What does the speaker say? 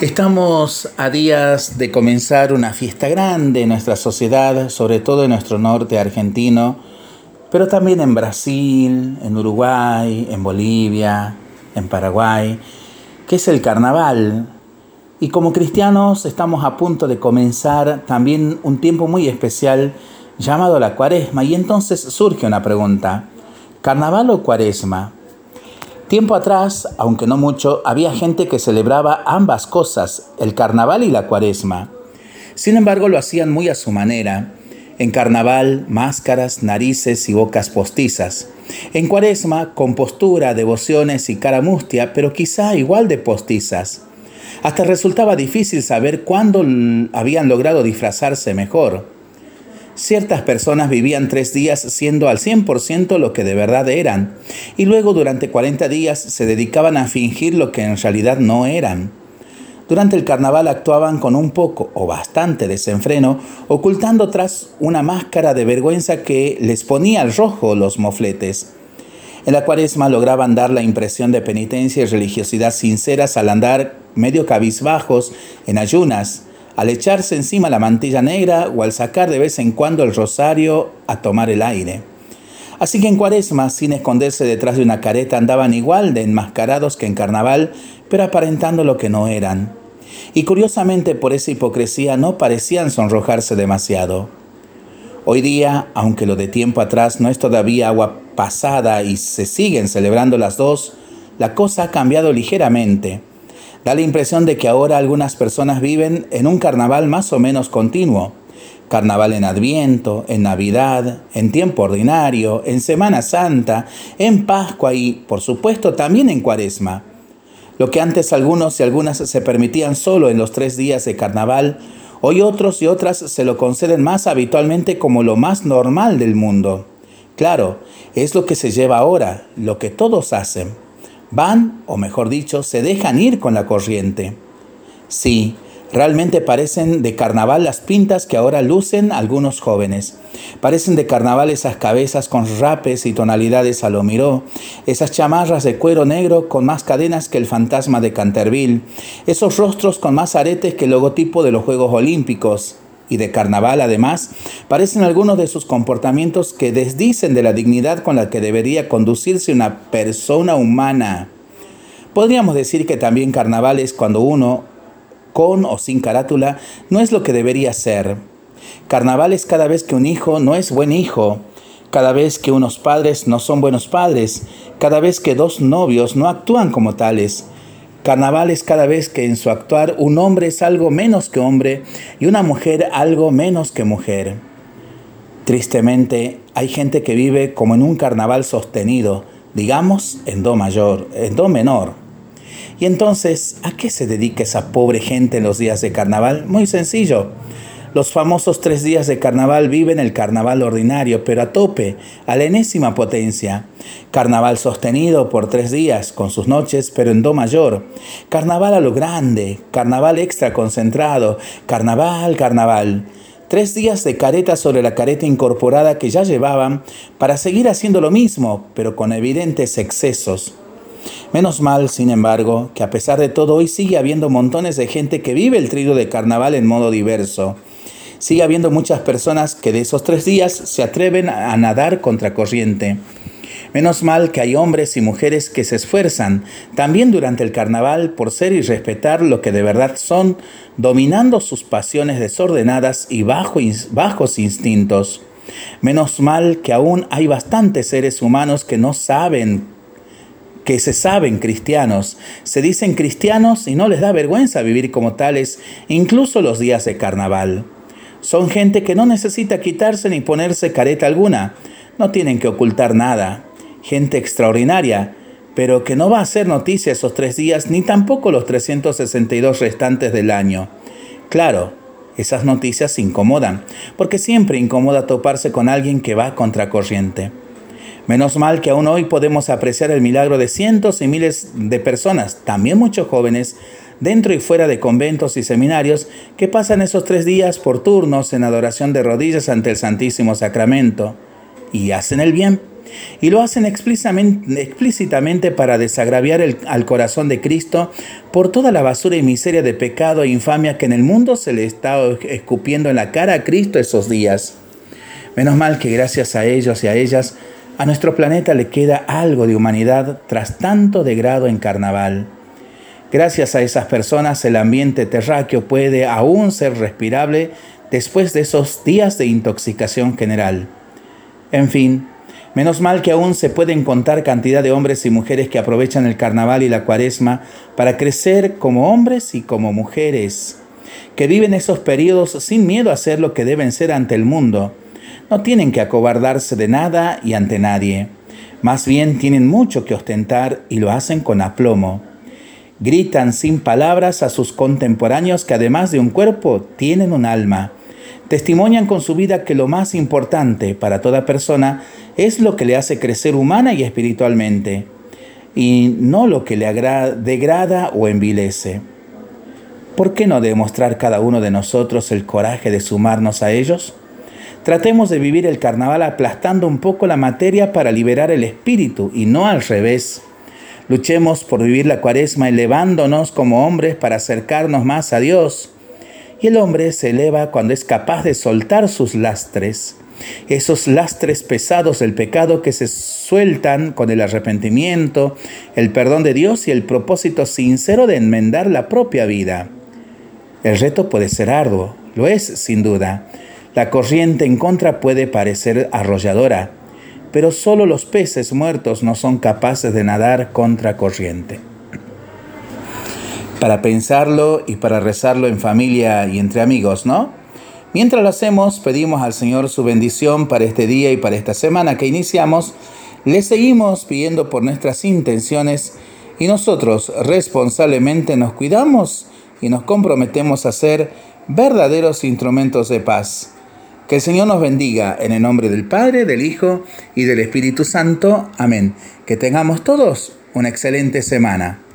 Estamos a días de comenzar una fiesta grande en nuestra sociedad, sobre todo en nuestro norte argentino, pero también en Brasil, en Uruguay, en Bolivia, en Paraguay, que es el carnaval. Y como cristianos estamos a punto de comenzar también un tiempo muy especial llamado la cuaresma. Y entonces surge una pregunta, ¿carnaval o cuaresma? Tiempo atrás, aunque no mucho, había gente que celebraba ambas cosas, el carnaval y la cuaresma. Sin embargo, lo hacían muy a su manera. En carnaval, máscaras, narices y bocas postizas. En cuaresma, compostura, devociones y cara mustia, pero quizá igual de postizas. Hasta resultaba difícil saber cuándo habían logrado disfrazarse mejor. Ciertas personas vivían tres días siendo al 100% lo que de verdad eran, y luego durante 40 días se dedicaban a fingir lo que en realidad no eran. Durante el carnaval actuaban con un poco o bastante desenfreno, ocultando tras una máscara de vergüenza que les ponía al rojo los mofletes. En la cuaresma lograban dar la impresión de penitencia y religiosidad sinceras al andar medio cabizbajos en ayunas, al echarse encima la mantilla negra o al sacar de vez en cuando el rosario a tomar el aire. Así que en cuaresma, sin esconderse detrás de una careta, andaban igual de enmascarados que en carnaval, pero aparentando lo que no eran. Y curiosamente por esa hipocresía no parecían sonrojarse demasiado. Hoy día, aunque lo de tiempo atrás no es todavía agua pasada y se siguen celebrando las dos, la cosa ha cambiado ligeramente. Da la impresión de que ahora algunas personas viven en un carnaval más o menos continuo. Carnaval en Adviento, en Navidad, en tiempo ordinario, en Semana Santa, en Pascua y, por supuesto, también en Cuaresma. Lo que antes algunos y algunas se permitían solo en los tres días de carnaval, hoy otros y otras se lo conceden más habitualmente como lo más normal del mundo. Claro, es lo que se lleva ahora, lo que todos hacen. Van, o mejor dicho, se dejan ir con la corriente. Sí, realmente parecen de carnaval las pintas que ahora lucen algunos jóvenes. Parecen de carnaval esas cabezas con rapes y tonalidades a lo miró, esas chamarras de cuero negro con más cadenas que el fantasma de Canterville, esos rostros con más aretes que el logotipo de los Juegos Olímpicos, y de carnaval además, parecen algunos de sus comportamientos que desdicen de la dignidad con la que debería conducirse una persona humana. Podríamos decir que también carnaval es cuando uno, con o sin carátula, no es lo que debería ser. Carnaval es cada vez que un hijo no es buen hijo, cada vez que unos padres no son buenos padres, cada vez que dos novios no actúan como tales, Carnaval es cada vez que en su actuar un hombre es algo menos que hombre y una mujer algo menos que mujer. Tristemente, hay gente que vive como en un carnaval sostenido, digamos en do mayor, en do menor. Y entonces, ¿a qué se dedica esa pobre gente en los días de carnaval? Muy sencillo los famosos tres días de carnaval viven el carnaval ordinario, pero a tope, a la enésima potencia. Carnaval sostenido por tres días, con sus noches, pero en do mayor. Carnaval a lo grande, carnaval extra concentrado, carnaval, carnaval. Tres días de careta sobre la careta incorporada que ya llevaban para seguir haciendo lo mismo, pero con evidentes excesos. Menos mal, sin embargo, que a pesar de todo hoy sigue habiendo montones de gente que vive el trigo de carnaval en modo diverso sigue habiendo muchas personas que de esos tres días se atreven a nadar contra corriente. Menos mal que hay hombres y mujeres que se esfuerzan también durante el carnaval por ser y respetar lo que de verdad son, dominando sus pasiones desordenadas y bajos instintos. Menos mal que aún hay bastantes seres humanos que no saben, que se saben cristianos, se dicen cristianos y no les da vergüenza vivir como tales, incluso los días de carnaval. Son gente que no necesita quitarse ni ponerse careta alguna. No tienen que ocultar nada. Gente extraordinaria, pero que no va a hacer noticia esos tres días ni tampoco los 362 restantes del año. Claro, esas noticias incomodan, porque siempre incomoda toparse con alguien que va contracorriente. Menos mal que aún hoy podemos apreciar el milagro de cientos y miles de personas, también muchos jóvenes, dentro y fuera de conventos y seminarios, que pasan esos tres días por turnos en adoración de rodillas ante el Santísimo Sacramento. Y hacen el bien, Y lo hacen explícitamente para desagraviar al corazón de Cristo por toda la basura y miseria de pecado e infamia que en el mundo se le está escupiendo en la cara a Cristo esos días. Menos mal que gracias a ellos y a ellas, a nuestro planeta le queda algo de humanidad tras tanto degrado en carnaval. Gracias a esas personas el ambiente terráqueo puede aún ser respirable después de esos días de intoxicación general. En fin, menos mal que aún se pueden contar cantidad de hombres y mujeres que aprovechan el carnaval y la cuaresma para crecer como hombres y como mujeres, que viven esos periodos sin miedo a ser lo que deben ser ante el mundo. No tienen que acobardarse de nada y ante nadie. Más bien tienen mucho que ostentar y lo hacen con aplomo. Gritan sin palabras a sus contemporáneos que además de un cuerpo tienen un alma. Testimonian con su vida que lo más importante para toda persona es lo que le hace crecer humana y espiritualmente, y no lo que le degrada o envilece. ¿Por qué no demostrar cada uno de nosotros el coraje de sumarnos a ellos? Tratemos de vivir el carnaval aplastando un poco la materia para liberar el espíritu y no al revés. Luchemos por vivir la cuaresma elevándonos como hombres para acercarnos más a Dios. Y el hombre se eleva cuando es capaz de soltar sus lastres, esos lastres pesados del pecado que se sueltan con el arrepentimiento, el perdón de Dios y el propósito sincero de enmendar la propia vida. El reto puede ser arduo, lo es sin duda. La corriente en contra puede parecer arrolladora, pero solo los peces muertos no son capaces de nadar contra corriente. Para pensarlo y para rezarlo en familia y entre amigos, ¿no? Mientras lo hacemos, pedimos al Señor su bendición para este día y para esta semana que iniciamos. Le seguimos pidiendo por nuestras intenciones y nosotros responsablemente nos cuidamos y nos comprometemos a ser verdaderos instrumentos de paz que el Señor nos bendiga en el nombre del Padre, del Hijo y del Espíritu Santo. Amén. Que tengamos todos una excelente semana.